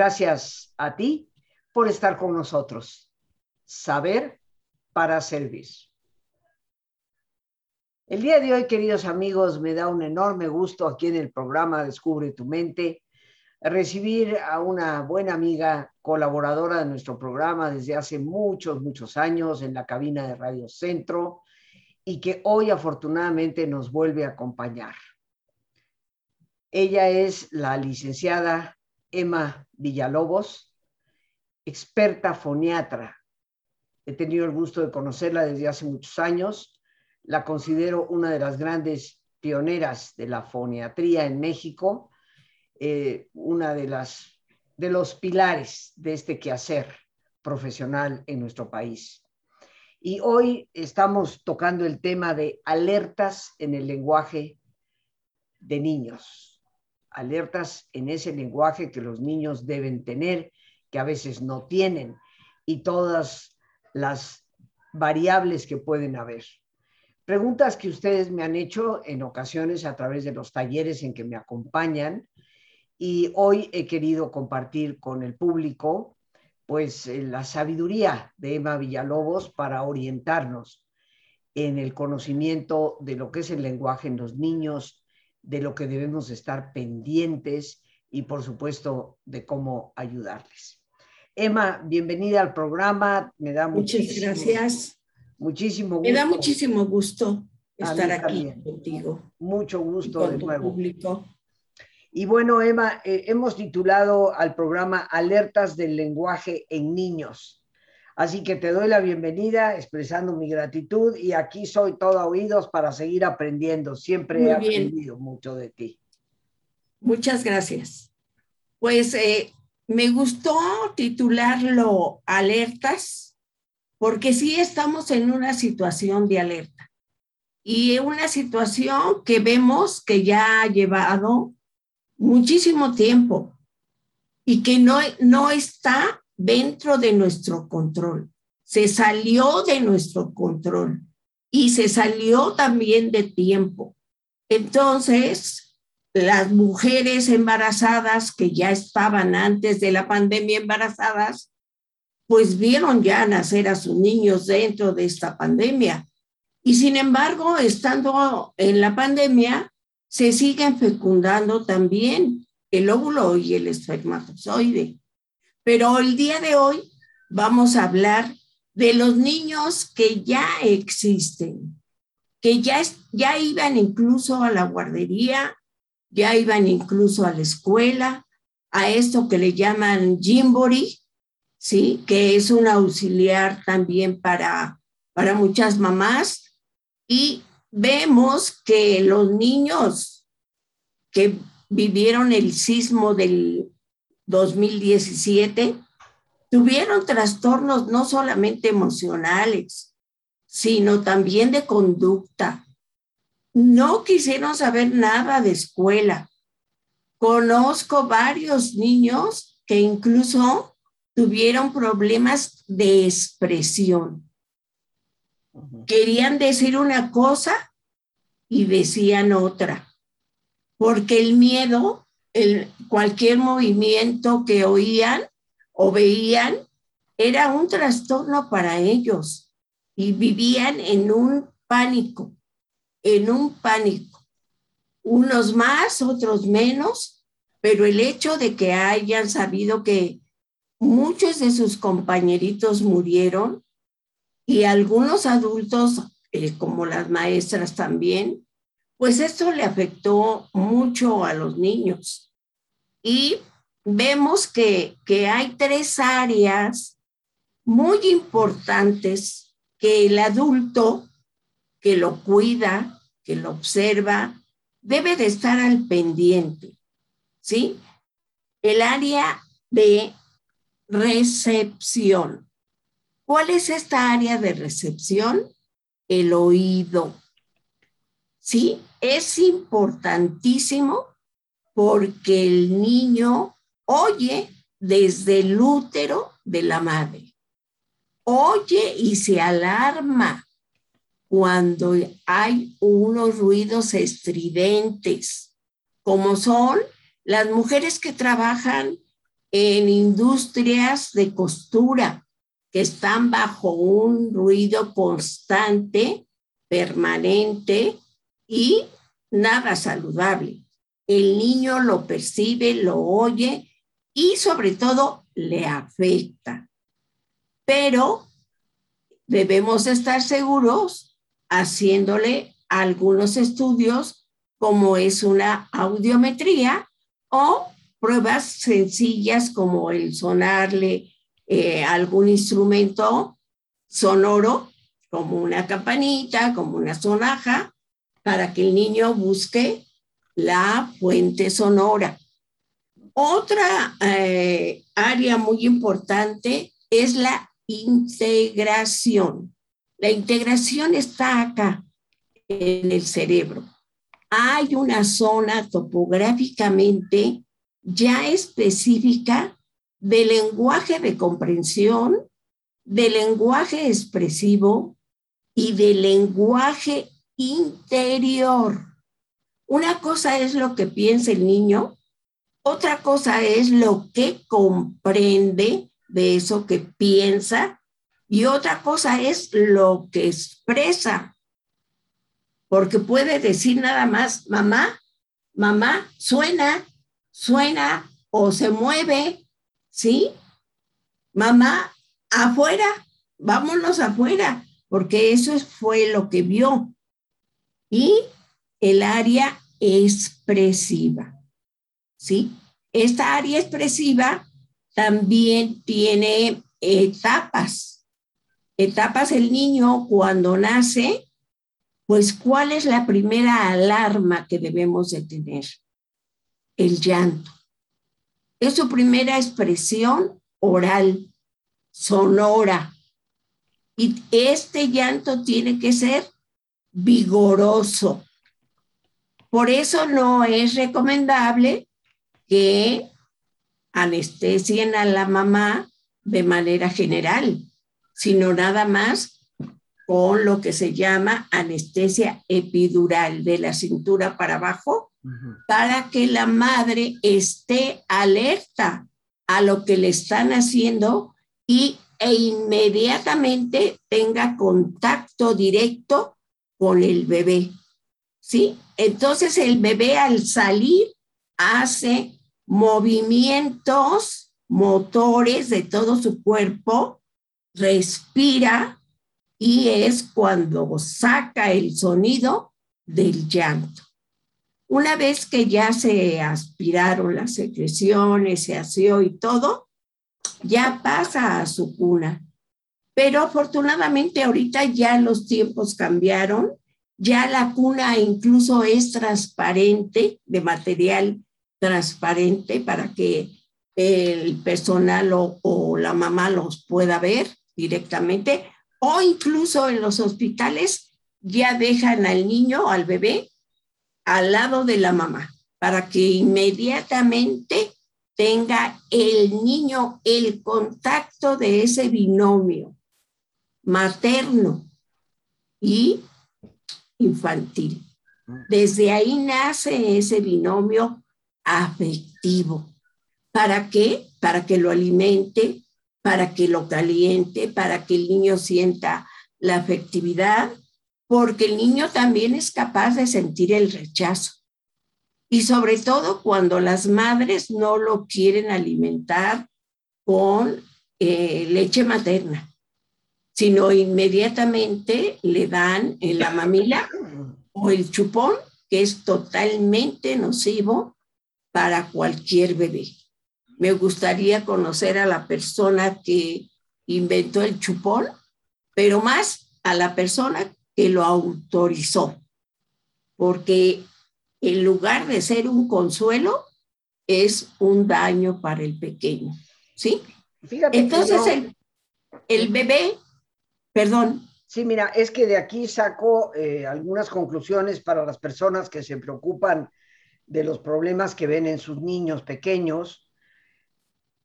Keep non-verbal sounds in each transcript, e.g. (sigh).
Gracias a ti por estar con nosotros. Saber para servir. El día de hoy, queridos amigos, me da un enorme gusto aquí en el programa Descubre tu mente recibir a una buena amiga, colaboradora de nuestro programa desde hace muchos, muchos años en la cabina de Radio Centro y que hoy afortunadamente nos vuelve a acompañar. Ella es la licenciada Emma Villalobos, experta foniatra. He tenido el gusto de conocerla desde hace muchos años. La considero una de las grandes pioneras de la foniatría en México, eh, una de las de los pilares de este quehacer profesional en nuestro país. Y hoy estamos tocando el tema de alertas en el lenguaje de niños, alertas en ese lenguaje que los niños deben tener, que a veces no tienen, y todas las variables que pueden haber. Preguntas que ustedes me han hecho en ocasiones a través de los talleres en que me acompañan y hoy he querido compartir con el público pues eh, la sabiduría de Emma Villalobos para orientarnos en el conocimiento de lo que es el lenguaje en los niños, de lo que debemos estar pendientes y por supuesto de cómo ayudarles. Emma, bienvenida al programa. Me da Muchas gracias. Muchísimo gusto. Me da muchísimo gusto estar aquí contigo. Mucho gusto de nuevo. Público. Y bueno, Emma, eh, hemos titulado al programa Alertas del lenguaje en niños. Así que te doy la bienvenida, expresando mi gratitud y aquí soy todo oídos para seguir aprendiendo. Siempre he aprendido mucho de ti. Muchas gracias. Pues eh, me gustó titularlo Alertas, porque sí estamos en una situación de alerta y una situación que vemos que ya ha llevado muchísimo tiempo y que no, no está dentro de nuestro control. Se salió de nuestro control y se salió también de tiempo. Entonces, las mujeres embarazadas que ya estaban antes de la pandemia embarazadas, pues vieron ya nacer a sus niños dentro de esta pandemia. Y sin embargo, estando en la pandemia, se siguen fecundando también el óvulo y el espermatozoide. Pero el día de hoy vamos a hablar de los niños que ya existen, que ya, ya iban incluso a la guardería, ya iban incluso a la escuela, a esto que le llaman Jimbori, ¿sí? que es un auxiliar también para, para muchas mamás, y vemos que los niños que vivieron el sismo del 2017 tuvieron trastornos no solamente emocionales, sino también de conducta. No quisieron saber nada de escuela. Conozco varios niños que incluso tuvieron problemas de expresión. Querían decir una cosa y decían otra, porque el miedo, el, cualquier movimiento que oían o veían, era un trastorno para ellos y vivían en un pánico, en un pánico. Unos más, otros menos, pero el hecho de que hayan sabido que muchos de sus compañeritos murieron y algunos adultos, eh, como las maestras también, pues esto le afectó mucho a los niños. Y vemos que, que hay tres áreas muy importantes que el adulto que lo cuida, que lo observa, debe de estar al pendiente, ¿sí? El área de recepción. ¿Cuál es esta área de recepción? El oído. ¿Sí? Es importantísimo porque el niño oye desde el útero de la madre. Oye y se alarma cuando hay unos ruidos estridentes, como son las mujeres que trabajan en industrias de costura que están bajo un ruido constante, permanente y nada saludable. El niño lo percibe, lo oye y sobre todo le afecta. Pero debemos estar seguros haciéndole algunos estudios como es una audiometría o pruebas sencillas como el sonarle eh, algún instrumento sonoro, como una campanita, como una sonaja, para que el niño busque la fuente sonora. Otra eh, área muy importante es la integración. La integración está acá, en el cerebro. Hay una zona topográficamente ya específica de lenguaje de comprensión, de lenguaje expresivo y de lenguaje interior. Una cosa es lo que piensa el niño, otra cosa es lo que comprende de eso que piensa y otra cosa es lo que expresa. Porque puede decir nada más, mamá, mamá, suena, suena o se mueve, ¿sí? Mamá, afuera, vámonos afuera, porque eso fue lo que vio. Y el área expresiva, ¿sí? Esta área expresiva también tiene etapas. Etapas el niño cuando nace, pues ¿cuál es la primera alarma que debemos de tener? el llanto. Es su primera expresión oral, sonora. Y este llanto tiene que ser vigoroso. Por eso no es recomendable que anestesien a la mamá de manera general, sino nada más con lo que se llama anestesia epidural de la cintura para abajo para que la madre esté alerta a lo que le están haciendo y, e inmediatamente tenga contacto directo con el bebé. ¿Sí? Entonces el bebé al salir hace movimientos motores de todo su cuerpo, respira y es cuando saca el sonido del llanto. Una vez que ya se aspiraron las secreciones, se asió y todo, ya pasa a su cuna. Pero afortunadamente ahorita ya los tiempos cambiaron, ya la cuna incluso es transparente, de material transparente para que el personal o, o la mamá los pueda ver directamente, o incluso en los hospitales ya dejan al niño, al bebé, al lado de la mamá para que inmediatamente tenga el niño el contacto de ese binomio materno y infantil. Desde ahí nace ese binomio afectivo. ¿Para qué? Para que lo alimente, para que lo caliente, para que el niño sienta la afectividad porque el niño también es capaz de sentir el rechazo. Y sobre todo cuando las madres no lo quieren alimentar con eh, leche materna, sino inmediatamente le dan en la mamila o el chupón, que es totalmente nocivo para cualquier bebé. Me gustaría conocer a la persona que inventó el chupón, pero más a la persona que lo autorizó, porque en lugar de ser un consuelo, es un daño para el pequeño, ¿sí? Fíjate Entonces el, el, bebé, perdón. Sí, mira, es que de aquí saco eh, algunas conclusiones para las personas que se preocupan de los problemas que ven en sus niños pequeños.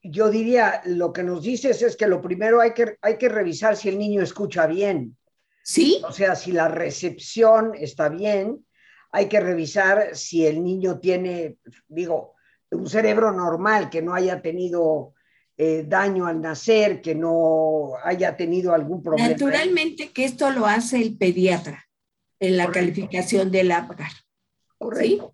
Yo diría, lo que nos dices es que lo primero hay que, hay que revisar si el niño escucha bien. ¿Sí? O sea, si la recepción está bien, hay que revisar si el niño tiene, digo, un cerebro normal, que no haya tenido eh, daño al nacer, que no haya tenido algún problema. Naturalmente que esto lo hace el pediatra en la calificación del APGAR. Correcto.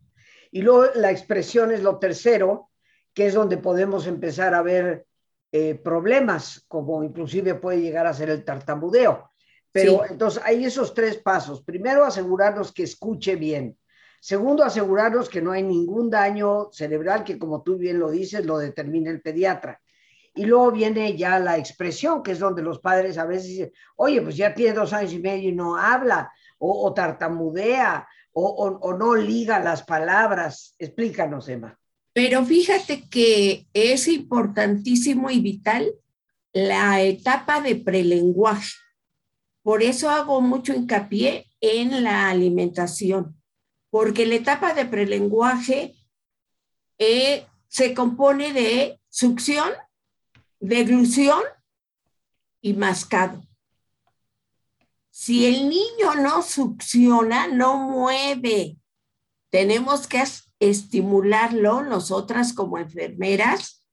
Y luego la expresión es lo tercero, que es donde podemos empezar a ver eh, problemas, como inclusive puede llegar a ser el tartamudeo. Pero entonces hay esos tres pasos. Primero, asegurarnos que escuche bien. Segundo, asegurarnos que no hay ningún daño cerebral, que como tú bien lo dices, lo determina el pediatra. Y luego viene ya la expresión, que es donde los padres a veces dicen, oye, pues ya tiene dos años y medio y no habla, o, tartamudea, o, o no liga las palabras. Explícanos, Emma. Pero fíjate que es importantísimo y vital la etapa de prelenguaje. Por eso hago mucho hincapié en la alimentación, porque la etapa de prelenguaje eh, se compone de succión, deglución y mascado. Si el niño no succiona, no mueve. Tenemos que estimularlo nosotras como enfermeras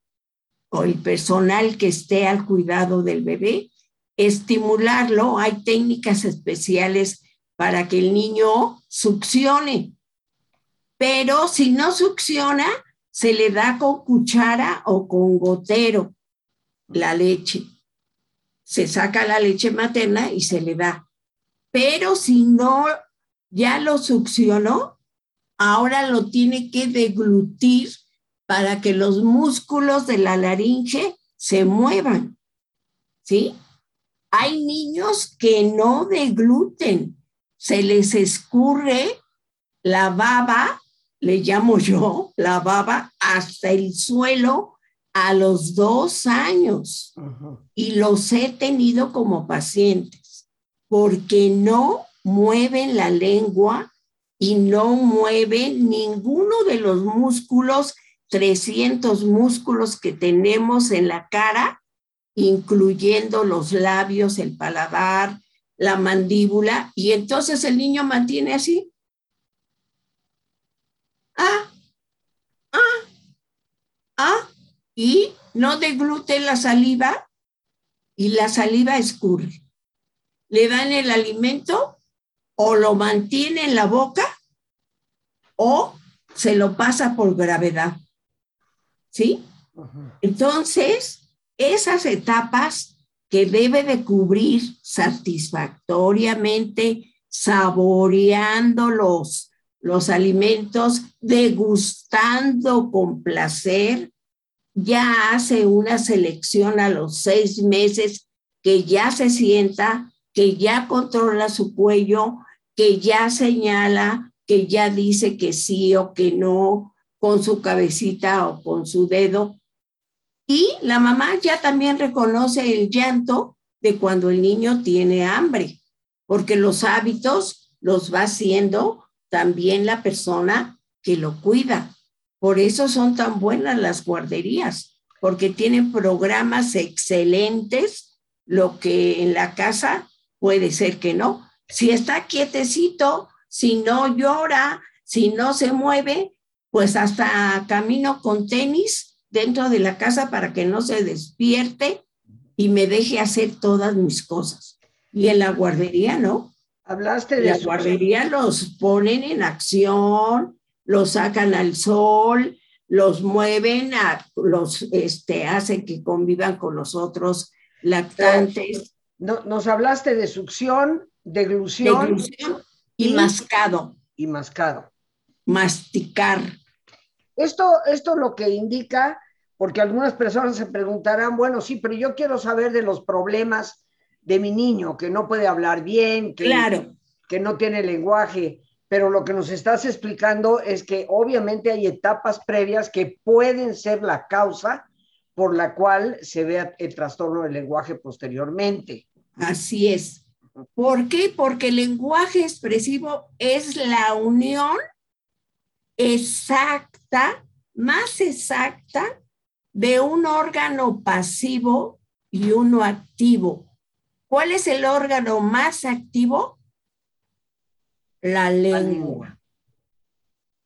o el personal que esté al cuidado del bebé, estimularlo. Hay técnicas especiales para que el niño succione, pero si no succiona, se le da con cuchara o con gotero la leche. Se saca la leche materna y se le da. Pero si no ya lo succionó, ahora lo tiene que deglutir para que los músculos de la laringe se muevan. ¿Sí? Hay niños que no degluten, se les escurre la baba, le llamo yo, la baba hasta el suelo a los dos años. Y los he tenido como pacientes porque no mueven la lengua y no mueve ninguno de los músculos, 300 músculos que tenemos en la cara, incluyendo los labios, el paladar, la mandíbula, y entonces el niño mantiene así. Ah, ah, ah, y no deglute la saliva y la saliva escurre. Le dan el alimento o lo mantiene en la boca o se lo pasa por gravedad. ¿Sí? Entonces, esas etapas que debe de cubrir satisfactoriamente, saboreando los, los alimentos, degustando con placer, ya hace una selección a los seis meses que ya se sienta, que ya controla su cuello, que ya señala, que ya dice que sí o que no con su cabecita o con su dedo. Y la mamá ya también reconoce el llanto de cuando el niño tiene hambre, porque los hábitos los va haciendo también la persona que lo cuida. Por eso son tan buenas las guarderías, porque tienen programas excelentes, lo que en la casa puede ser que no, si está quietecito, si no llora, si no se mueve, pues hasta camino con tenis dentro de la casa para que no se despierte y me deje hacer todas mis cosas. Y en la guardería, ¿no? Hablaste de... La guardería los ponen en acción, los sacan al sol, los mueven, a, los este, hacen que convivan con los otros lactantes. No, nos hablaste de succión, deglución, y, mascado. Y mascado. Masticar. Esto, esto lo que indica, porque algunas personas se preguntarán, bueno, sí, pero yo quiero saber de los problemas de mi niño, que no puede hablar bien, que, claro. que no tiene lenguaje, pero lo que nos estás explicando es que obviamente hay etapas previas que pueden ser la causa por la cual se vea el trastorno del lenguaje posteriormente. Así es. ¿Por qué? Porque el lenguaje expresivo es la unión exacta, más exacta, de un órgano pasivo y uno activo. ¿Cuál es el órgano más activo? La lengua.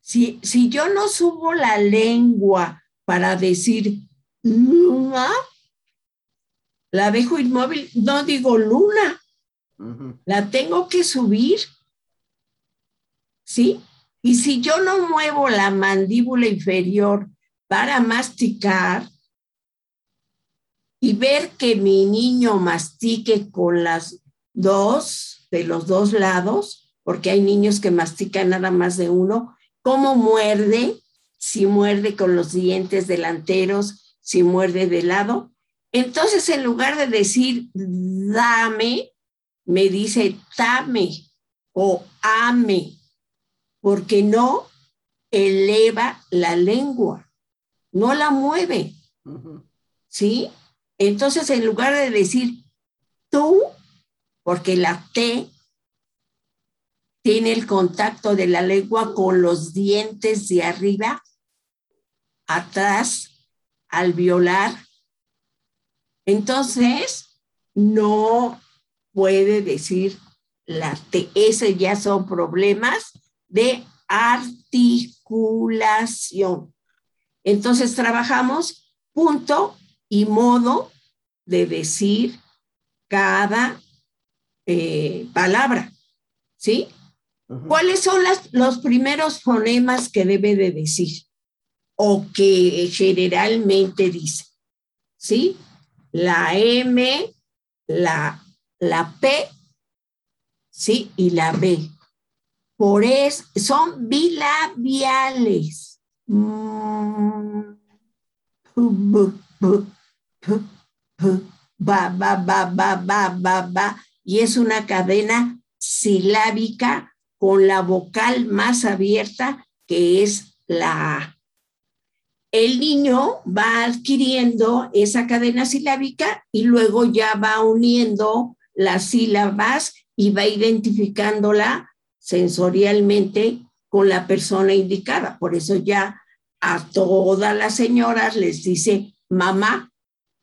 Si, si yo no subo la lengua para decir luna, la dejo inmóvil, no digo luna, la tengo que subir. ¿Sí? Y si yo no muevo la mandíbula inferior para masticar y ver que mi niño mastique con las dos, de los dos lados, porque hay niños que mastican nada más de uno, cómo muerde, si muerde con los dientes delanteros, si muerde de lado. Entonces, en lugar de decir dame, me dice dame o ame, porque no eleva la lengua, no la mueve. ¿Sí? Entonces, en lugar de decir tú, porque la T tiene el contacto de la lengua con los dientes de arriba, atrás, al violar. Entonces, no puede decir la T. Ese ya son problemas de articulación. Entonces, trabajamos punto y modo de decir cada eh, palabra, ¿sí? ¿Cuáles son los primeros fonemas que debe de decir o que generalmente dice? ¿Sí? La M, la, la P, ¿sí? Y la B. Por eso son bilabiales. Mm. Ba, ba, ba, ba, ba, ba, ba, y es una cadena silábica con la vocal más abierta, que es la A. El niño va adquiriendo esa cadena silábica y luego ya va uniendo las sílabas y va identificándola sensorialmente con la persona indicada. Por eso ya a todas las señoras les dice mamá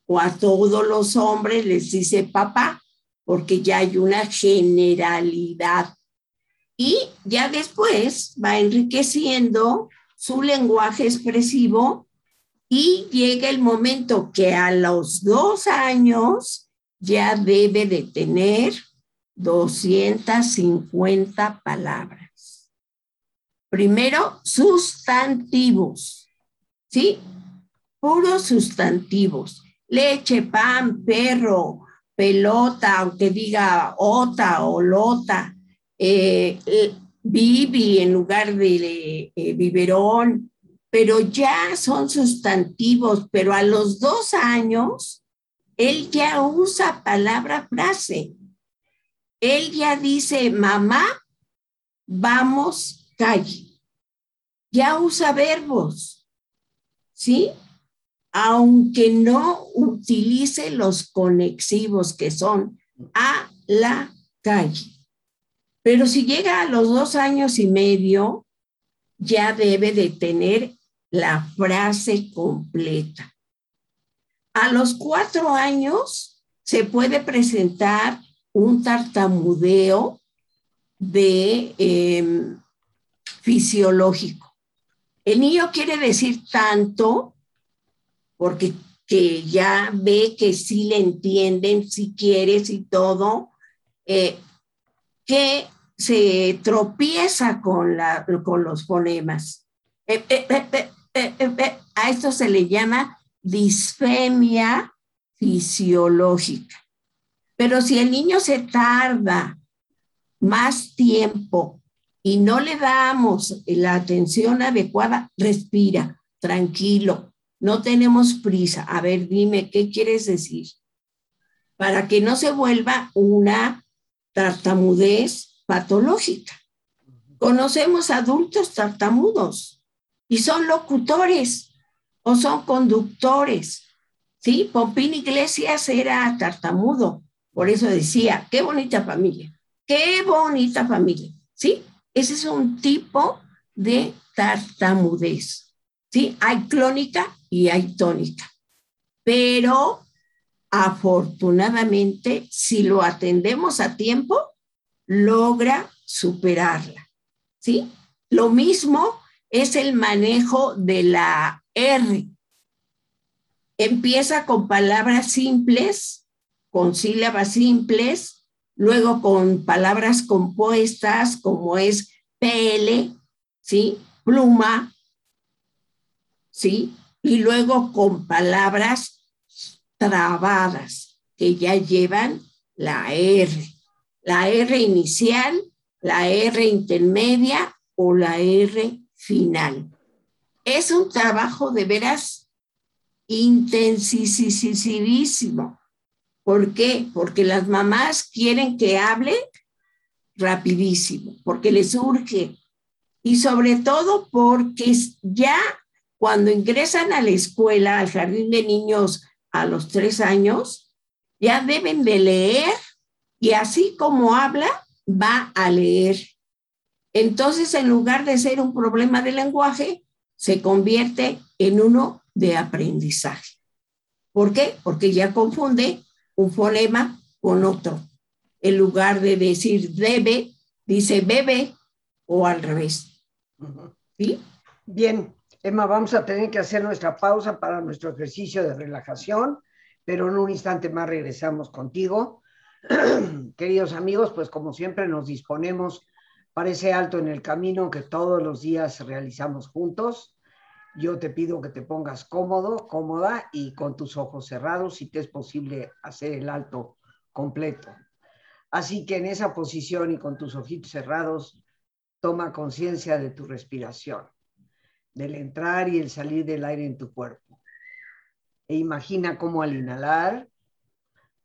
o a todos los hombres les dice papá, porque ya hay una generalidad y ya después va enriqueciendo su lenguaje expresivo y llega el momento que a los dos años ya debe de tener 250 palabras. Primero, sustantivos, ¿sí? Puros sustantivos. Leche, pan, perro, pelota, aunque diga ota o lota, eh, Vivi en lugar de eh, pero ya son sustantivos, pero a los dos años, él ya usa palabra frase. Él ya dice, mamá, vamos, calle. Ya usa verbos, ¿sí? Aunque no utilice los conexivos que son a la calle. Pero si llega a los dos años y medio, ya debe de tener la frase completa. A los cuatro años se puede presentar un tartamudeo de em, fisiológico. El niño quiere decir tanto porque que ya ve que sí le entienden, si quieres y todo, eh, que se tropieza con, la, con los fonemas. Eh, eh, eh, a esto se le llama disfemia fisiológica. Pero si el niño se tarda más tiempo y no le damos la atención adecuada, respira, tranquilo, no tenemos prisa. A ver, dime, ¿qué quieres decir? Para que no se vuelva una tartamudez patológica. Conocemos adultos tartamudos y son locutores o son conductores. ¿Sí? Pompín Iglesias era tartamudo, por eso decía, qué bonita familia, qué bonita familia. ¿Sí? Ese es un tipo de tartamudez. ¿Sí? Hay clónica y hay tónica. Pero afortunadamente, si lo atendemos a tiempo, logra superarla. ¿Sí? Lo mismo es el manejo de la R. Empieza con palabras simples, con sílabas simples, luego con palabras compuestas como es PL, ¿sí? Pluma, ¿sí? Y luego con palabras trabadas que ya llevan la R, la R inicial, la R intermedia o la R final. Es un trabajo de veras intensísimo. ¿Por qué? Porque las mamás quieren que hable rapidísimo, porque les urge. Y sobre todo porque ya cuando ingresan a la escuela, al jardín de niños a los tres años, ya deben de leer y así como habla, va a leer. Entonces, en lugar de ser un problema de lenguaje, se convierte en uno de aprendizaje. ¿Por qué? Porque ya confunde un fonema con otro. En lugar de decir debe, dice bebe o al revés. ¿Sí? Bien, Emma, vamos a tener que hacer nuestra pausa para nuestro ejercicio de relajación, pero en un instante más regresamos contigo. (clears throat) Queridos amigos, pues como siempre nos disponemos para ese alto en el camino que todos los días realizamos juntos. Yo te pido que te pongas cómodo, cómoda y con tus ojos cerrados si te es posible hacer el alto completo. Así que en esa posición y con tus ojitos cerrados, toma conciencia de tu respiración, del entrar y el salir del aire en tu cuerpo. E imagina cómo al inhalar,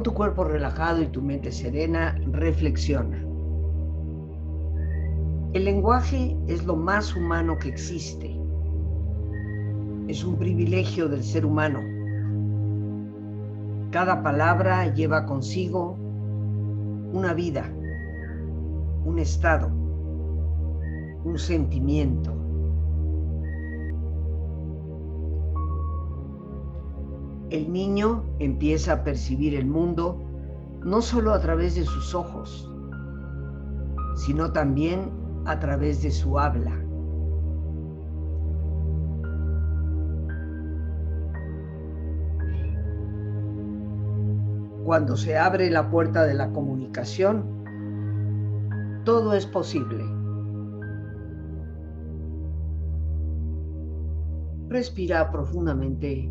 Con tu cuerpo relajado y tu mente serena, reflexiona. El lenguaje es lo más humano que existe. Es un privilegio del ser humano. Cada palabra lleva consigo una vida, un estado, un sentimiento. El niño empieza a percibir el mundo no solo a través de sus ojos, sino también a través de su habla. Cuando se abre la puerta de la comunicación, todo es posible. Respira profundamente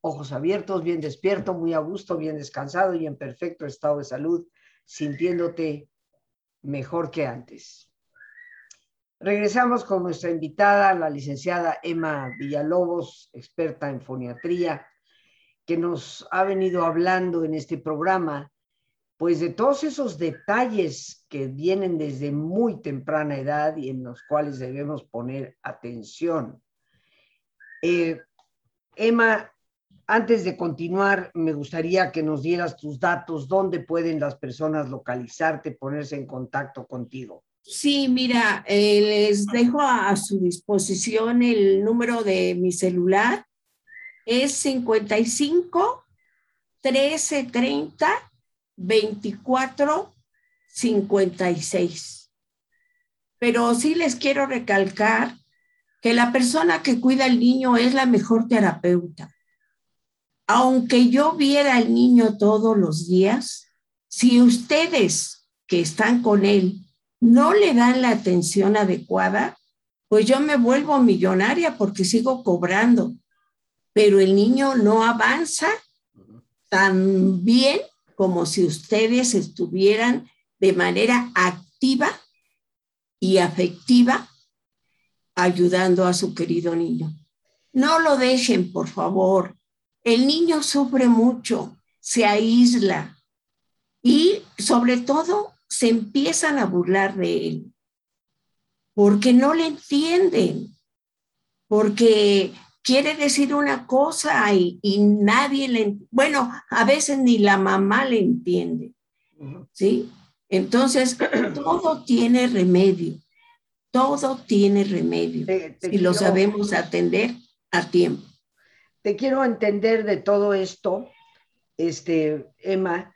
ojos abiertos, bien despierto, muy a gusto, bien descansado y en perfecto estado de salud, sintiéndote mejor que antes. Regresamos con nuestra invitada, la licenciada Emma Villalobos, experta en foniatría, que nos ha venido hablando en este programa, pues de todos esos detalles que vienen desde muy temprana edad y en los cuales debemos poner atención. Eh, Emma, antes de continuar, me gustaría que nos dieras tus datos, dónde pueden las personas localizarte, ponerse en contacto contigo. Sí, mira, eh, les dejo a, su disposición el número de mi celular. Es 55 1330 24 56. Pero sí les quiero recalcar que la persona que cuida al niño es la mejor terapeuta aunque yo viera al niño todos los días, Si ustedes que están con él no le dan la atención adecuada, pues yo me vuelvo millonaria porque sigo cobrando, pero el niño no avanza tan bien como si ustedes estuvieran de manera activa y afectiva ayudando a su querido niño. No lo dejen, por favor. El niño sufre mucho, se aísla y sobre todo se empiezan a burlar de él porque no le entienden, porque quiere decir una cosa y, nadie le, bueno, a veces ni la mamá le entiende, ¿sí? Entonces, (clears throat) todo tiene remedio, todo tiene remedio, y lo sabemos atender a tiempo. Te quiero entender de todo esto, este, Emma,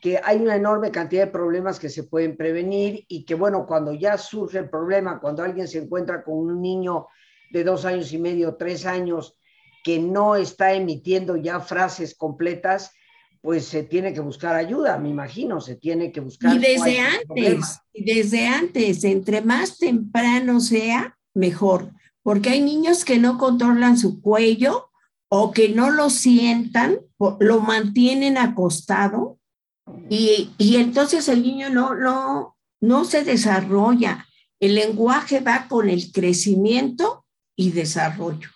que hay una enorme cantidad de problemas que se pueden prevenir y que, bueno, cuando ya surge el problema, cuando alguien se encuentra con un niño de dos años y medio, tres años, que no está emitiendo ya frases completas, pues se tiene que buscar ayuda, me imagino, se tiene que buscar. Y desde antes, y desde antes, entre más temprano sea, mejor, porque hay niños que no controlan su cuello o que no lo sientan, lo mantienen acostado y, y entonces el niño no, no, no se desarrolla. El lenguaje va con el crecimiento y desarrollo.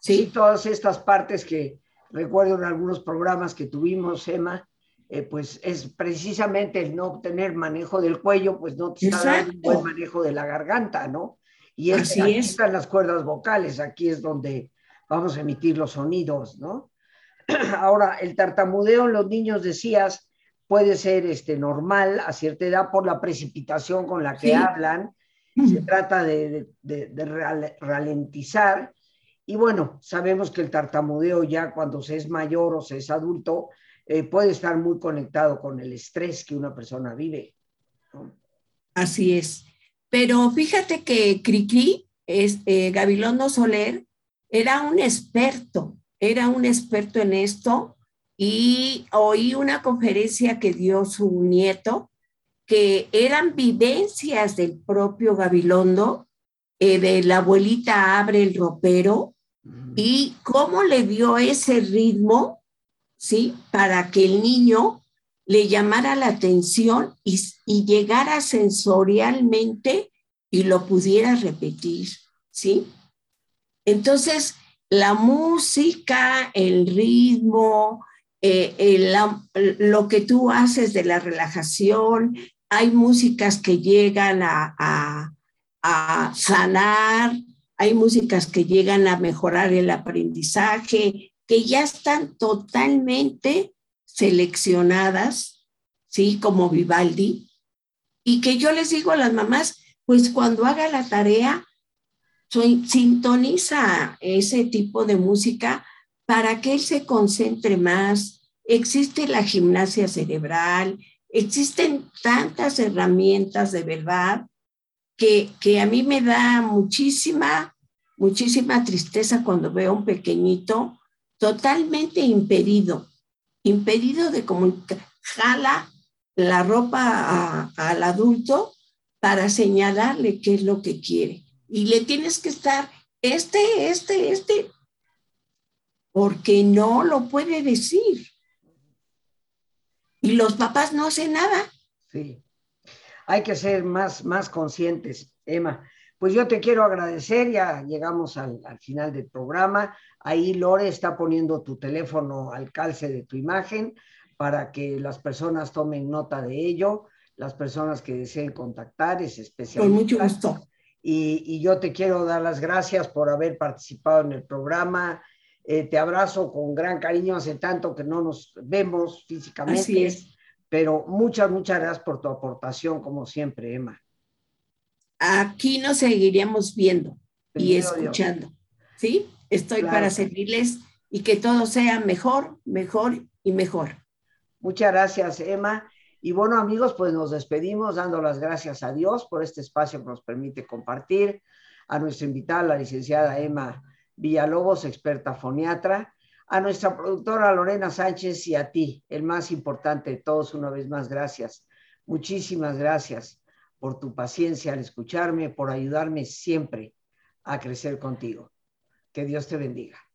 Sí, todas estas partes que recuerdo en algunos programas que tuvimos, Emma, eh, pues es precisamente el no tener manejo del cuello, pues no te está dando un buen manejo de la garganta, ¿no? Y es, Así aquí están las cuerdas vocales, aquí es donde vamos a emitir los sonidos, ¿no? (clears throat) Ahora, el tartamudeo en los niños, decías, puede ser este, normal a cierta edad por la precipitación con la que hablan. Se trata de, ralentizar. Y bueno, sabemos que el tartamudeo ya cuando se es mayor o se es adulto eh, puede estar muy conectado con el estrés que una persona vive. Así es. Pero fíjate que Cricri, es, eh, Gabilondo Soler, era un experto, era un experto en esto y oí una conferencia que dio su nieto, que eran vivencias del propio Gabilondo, eh, de la abuelita abre el ropero, y cómo le dio ese ritmo, ¿sí? Para que el niño le llamara la atención y, y llegara sensorialmente y lo pudiera repetir, ¿sí? Entonces, la música, el ritmo, eh, lo que tú haces de la relajación, hay músicas que llegan a, sanar, hay músicas que llegan a mejorar el aprendizaje, que ya están totalmente seleccionadas, ¿sí? Como Vivaldi, y que yo les digo a las mamás, pues cuando haga la tarea, sintoniza ese tipo de música para que él se concentre más. Existe la gimnasia cerebral, existen tantas herramientas de verdad que, que a mí me da muchísima, muchísima tristeza cuando veo a un pequeñito totalmente impedido, impedido de comunicar, jala la ropa al adulto para señalarle qué es lo que quiere. Y le tienes que estar, este, este, este, porque no lo puede decir. Y los papás no hacen nada. Sí, hay que ser más, más conscientes, Emma. Pues yo te quiero agradecer, ya llegamos al, al, final del programa. Ahí Lore está poniendo tu teléfono al calce de tu imagen para que las personas tomen nota de ello, las personas que deseen contactar, es especial. Con mucho gusto. Y, y, yo te quiero dar las gracias por haber participado en el programa, eh, te abrazo con gran cariño, hace tanto que no nos vemos físicamente. Así es. Pero muchas, muchas gracias por tu aportación, como siempre, Emma. Aquí nos seguiremos viendo y escuchando. ¿Sí? Estoy para servirles y que todo sea mejor, mejor y mejor. Muchas gracias, Emma. Y bueno, amigos, pues nos despedimos dando las gracias a Dios por este espacio que nos permite compartir, a nuestra invitada, la licenciada Emma Villalobos, experta foniatra, A nuestra productora Lorena Sánchez y a ti, el más importante de todos, una vez más, gracias. Muchísimas gracias por tu paciencia al escucharme, por ayudarme siempre a crecer contigo. Que Dios te bendiga.